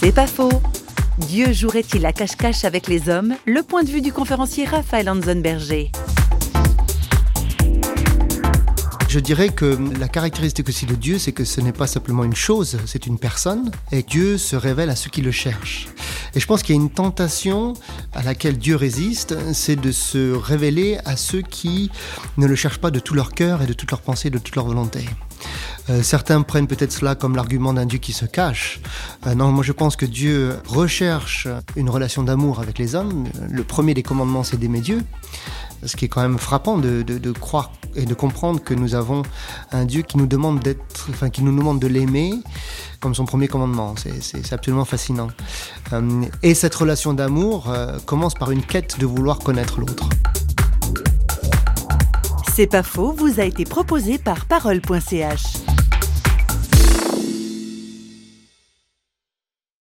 C'est pas faux. Dieu jouerait-il à cache-cache avec les hommes? Le point de vue du conférencier Raphaël Berger. Je dirais que la caractéristique aussi de Dieu, c'est que ce n'est pas simplement une chose, c'est une personne, et Dieu se révèle à ceux qui le cherchent. Et je pense qu'il y a une tentation à laquelle Dieu résiste, c'est de se révéler à ceux qui ne le cherchent pas de tout leur cœur et de toute leur pensée, de toute leur volonté. Euh, certains prennent peut-être cela comme l'argument d'un Dieu qui se cache. Euh, non, moi je pense que Dieu recherche une relation d'amour avec les hommes. Le premier des commandements, c'est d'aimer Dieu. Ce qui est quand même frappant de, croire et de comprendre que nous avons un Dieu qui nous demande d'être, qui nous demande de l'aimer comme son premier commandement. C'est absolument fascinant. Euh, et cette relation d'amour commence par une quête de vouloir connaître l'autre. C'est pas faux, vous a été proposé par parole.ch.